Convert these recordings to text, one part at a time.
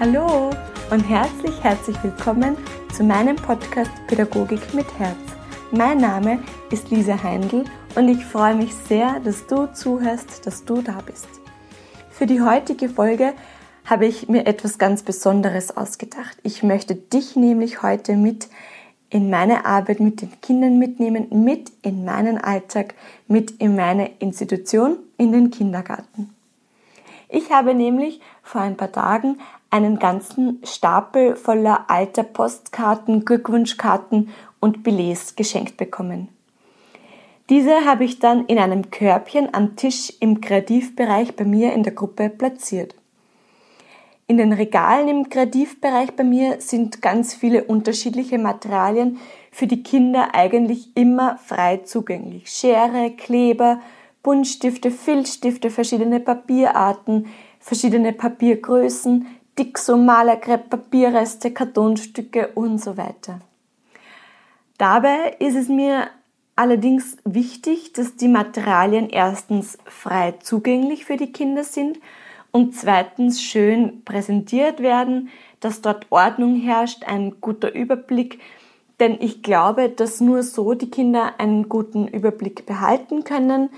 Hallo und herzlich, herzlich willkommen zu meinem Podcast Pädagogik mit Herz. Mein Name ist Lisa Heindl und ich freue mich sehr, dass du zuhörst, dass du da bist. Für die heutige Folge habe ich mir etwas ganz Besonderes ausgedacht. Ich möchte dich nämlich heute mit in meine Arbeit mit den Kindern mitnehmen, mit in meinen Alltag, mit in meine Institution, in den Kindergarten. Ich habe nämlich vor ein paar Tagen einen ganzen Stapel voller alter Postkarten, Glückwunschkarten und Billets geschenkt bekommen. Diese habe ich dann in einem Körbchen am Tisch im Kreativbereich bei mir in der Gruppe platziert. In den Regalen im Kreativbereich bei mir sind ganz viele unterschiedliche Materialien für die Kinder eigentlich immer frei zugänglich. Schere, Kleber, Buntstifte, Filzstifte, verschiedene Papierarten, verschiedene Papiergrößen, Dixo, Malerkrepp, Papierreste, Kartonstücke und so weiter. Dabei ist es mir allerdings wichtig, dass die Materialien erstens frei zugänglich für die Kinder sind und zweitens schön präsentiert werden, dass dort Ordnung herrscht, ein guter Überblick, denn ich glaube, dass nur so die Kinder einen guten Überblick behalten können,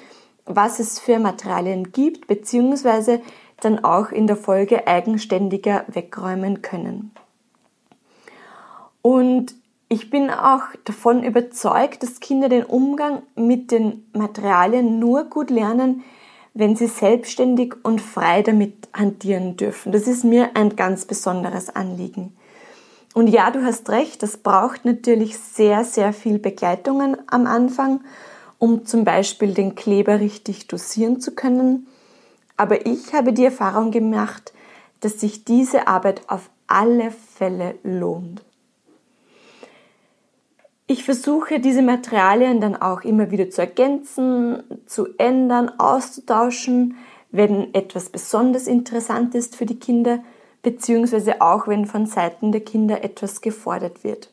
was es für Materialien gibt, beziehungsweise dann auch in der Folge eigenständiger wegräumen können. Und ich bin auch davon überzeugt, dass Kinder den Umgang mit den Materialien nur gut lernen, wenn sie selbstständig und frei damit hantieren dürfen. Das ist mir ein ganz besonderes Anliegen. Und ja, du hast recht, das braucht natürlich sehr, sehr viel Begleitungen am Anfang, um zum Beispiel den Kleber richtig dosieren zu können. Aber ich habe die Erfahrung gemacht, dass sich diese Arbeit auf alle Fälle lohnt. Ich versuche diese Materialien dann auch immer wieder zu ergänzen, zu ändern, auszutauschen, wenn etwas besonders interessant ist für die Kinder, beziehungsweise auch wenn von Seiten der Kinder etwas gefordert wird.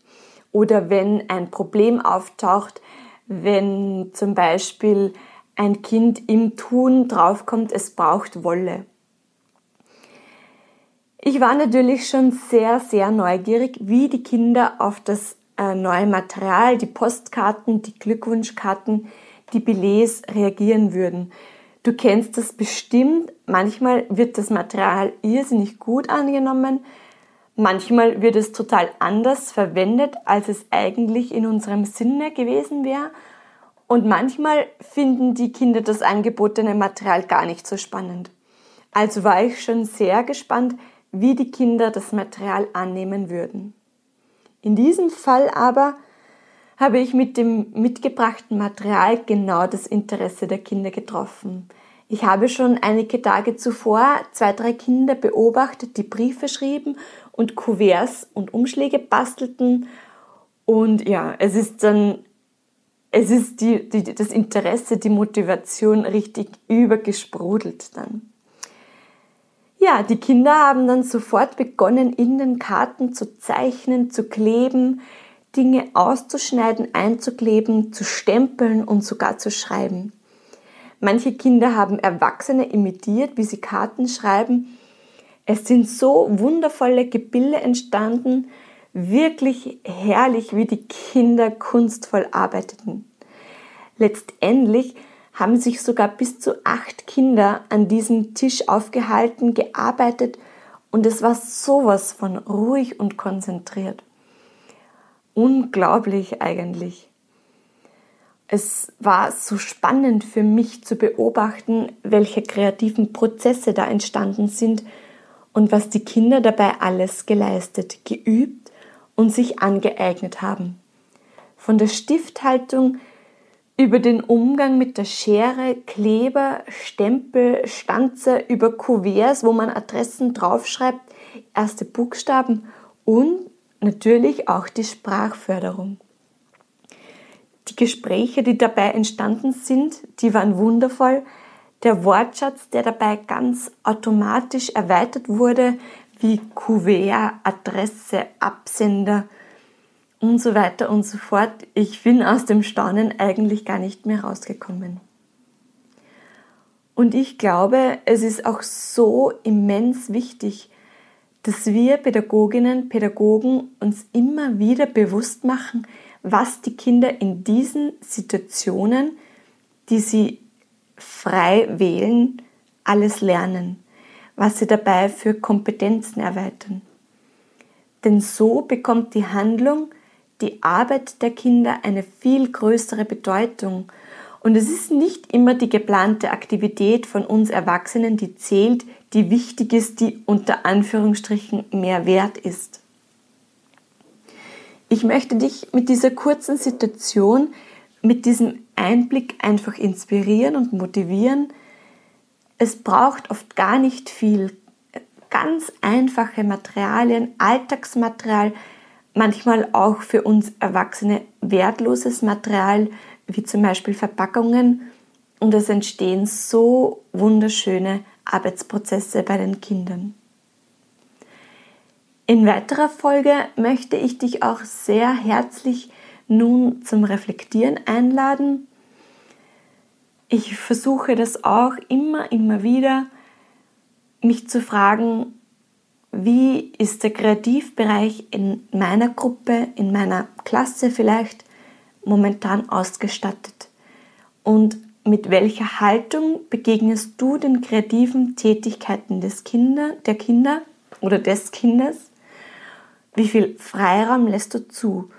Oder wenn ein Problem auftaucht, wenn zum Beispiel ein Kind im Tun draufkommt, es braucht Wolle. Ich war natürlich schon sehr, sehr neugierig, wie die Kinder auf das äh, neue Material, die Postkarten, die Glückwunschkarten, die Billets reagieren würden. Du kennst das bestimmt. Manchmal wird das Material irrsinnig gut angenommen. Manchmal wird es total anders verwendet, als es eigentlich in unserem Sinne gewesen wäre. Und manchmal finden die Kinder das angebotene Material gar nicht so spannend. Also war ich schon sehr gespannt, wie die Kinder das Material annehmen würden. In diesem Fall aber habe ich mit dem mitgebrachten Material genau das Interesse der Kinder getroffen. Ich habe schon einige Tage zuvor zwei, drei Kinder beobachtet, die Briefe schrieben und Kuverts und Umschläge bastelten. Und ja, es ist dann es ist die, die, das Interesse, die Motivation richtig übergesprudelt dann. Ja, die Kinder haben dann sofort begonnen, in den Karten zu zeichnen, zu kleben, Dinge auszuschneiden, einzukleben, zu stempeln und sogar zu schreiben. Manche Kinder haben Erwachsene imitiert, wie sie Karten schreiben. Es sind so wundervolle Gebilde entstanden, wirklich herrlich, wie die Kinder kunstvoll arbeiteten. Letztendlich haben sich sogar bis zu acht Kinder an diesem Tisch aufgehalten, gearbeitet und es war sowas von ruhig und konzentriert. Unglaublich eigentlich. Es war so spannend für mich zu beobachten, welche kreativen Prozesse da entstanden sind und was die Kinder dabei alles geleistet, geübt und sich angeeignet haben. Von der Stifthaltung über den Umgang mit der Schere, Kleber, Stempel, Stanze, über Kuverts, wo man Adressen draufschreibt, erste Buchstaben und natürlich auch die Sprachförderung. Die Gespräche, die dabei entstanden sind, die waren wundervoll. Der Wortschatz, der dabei ganz automatisch erweitert wurde, wie Kuvert, Adresse, Absender und so weiter und so fort. Ich bin aus dem Staunen eigentlich gar nicht mehr rausgekommen. Und ich glaube, es ist auch so immens wichtig, dass wir Pädagoginnen, Pädagogen uns immer wieder bewusst machen, was die Kinder in diesen Situationen, die sie frei wählen, alles lernen, was sie dabei für Kompetenzen erweitern. Denn so bekommt die Handlung, die Arbeit der Kinder eine viel größere Bedeutung. Und es ist nicht immer die geplante Aktivität von uns Erwachsenen, die zählt, die wichtig ist, die unter Anführungsstrichen mehr wert ist. Ich möchte dich mit dieser kurzen Situation, mit diesem Einblick einfach inspirieren und motivieren. Es braucht oft gar nicht viel. Ganz einfache Materialien, Alltagsmaterial, manchmal auch für uns Erwachsene wertloses Material, wie zum Beispiel Verpackungen. Und es entstehen so wunderschöne Arbeitsprozesse bei den Kindern. In weiterer Folge möchte ich dich auch sehr herzlich nun zum Reflektieren einladen. Ich versuche das auch immer, immer wieder, mich zu fragen, wie ist der Kreativbereich in meiner Gruppe, in meiner Klasse vielleicht momentan ausgestattet? Und mit welcher Haltung begegnest du den kreativen Tätigkeiten des Kinder, der Kinder oder des Kindes? Wie viel Freiraum lässt du zu?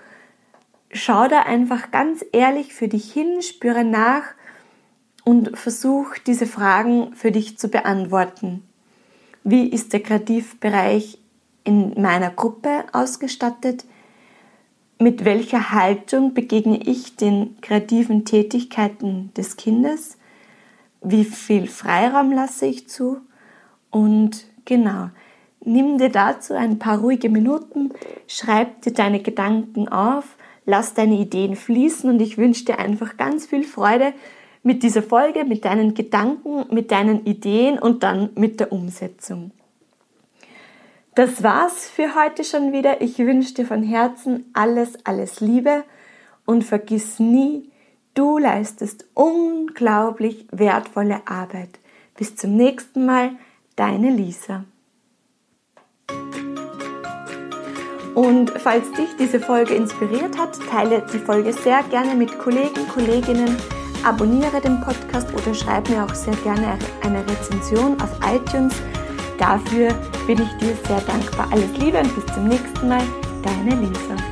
Schau da einfach ganz ehrlich für dich hin, spüre nach und versuch diese Fragen für dich zu beantworten. Wie ist der Kreativbereich in meiner Gruppe ausgestattet? Mit welcher Haltung begegne ich den kreativen Tätigkeiten des Kindes? Wie viel Freiraum lasse ich zu? Und genau, nimm dir dazu ein paar ruhige Minuten, schreib dir deine Gedanken auf, lass deine Ideen fließen und ich wünsche dir einfach ganz viel Freude mit dieser Folge, mit deinen Gedanken, mit deinen Ideen und dann mit der Umsetzung. Das war's für heute schon wieder. Ich wünsche dir von Herzen alles, alles Liebe und vergiss nie, du leistest unglaublich wertvolle Arbeit. Bis zum nächsten Mal, deine Lisa. Und falls dich diese Folge inspiriert hat, teile die Folge sehr gerne mit Kollegen, Kolleginnen, abonniere den Podcast oder schreib mir auch sehr gerne eine Rezension auf iTunes Dafür bin ich dir sehr dankbar. Alles Liebe und bis zum nächsten Mal, deine Lisa.